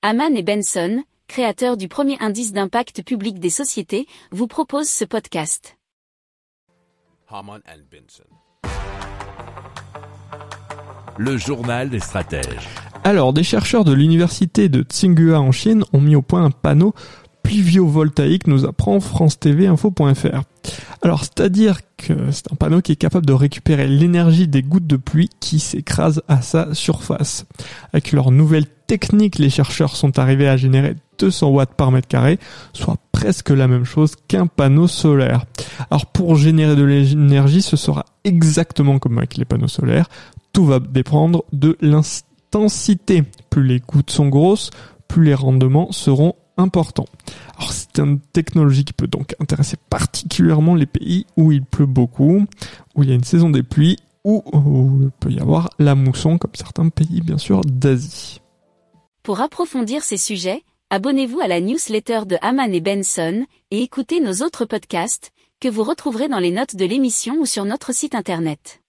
Haman et Benson, créateurs du premier indice d'impact public des sociétés, vous proposent ce podcast. Haman and Benson. Le journal des stratèges. Alors, des chercheurs de l'université de Tsinghua en Chine ont mis au point un panneau pluviovoltaïque, nous apprend France TV Info.fr. Alors, c'est-à-dire que c'est un panneau qui est capable de récupérer l'énergie des gouttes de pluie qui s'écrasent à sa surface. Avec leur nouvelle technique, les chercheurs sont arrivés à générer 200 watts par mètre carré, soit presque la même chose qu'un panneau solaire. Alors pour générer de l'énergie, ce sera exactement comme avec les panneaux solaires. Tout va dépendre de l'intensité. Plus les gouttes sont grosses, plus les rendements seront importants. Alors c'est une technologie qui peut donc intéresser particulièrement les pays où il pleut beaucoup, où il y a une saison des pluies, où il peut y avoir la mousson comme certains pays bien sûr d'Asie. Pour approfondir ces sujets, abonnez-vous à la newsletter de Haman et Benson et écoutez nos autres podcasts que vous retrouverez dans les notes de l'émission ou sur notre site internet.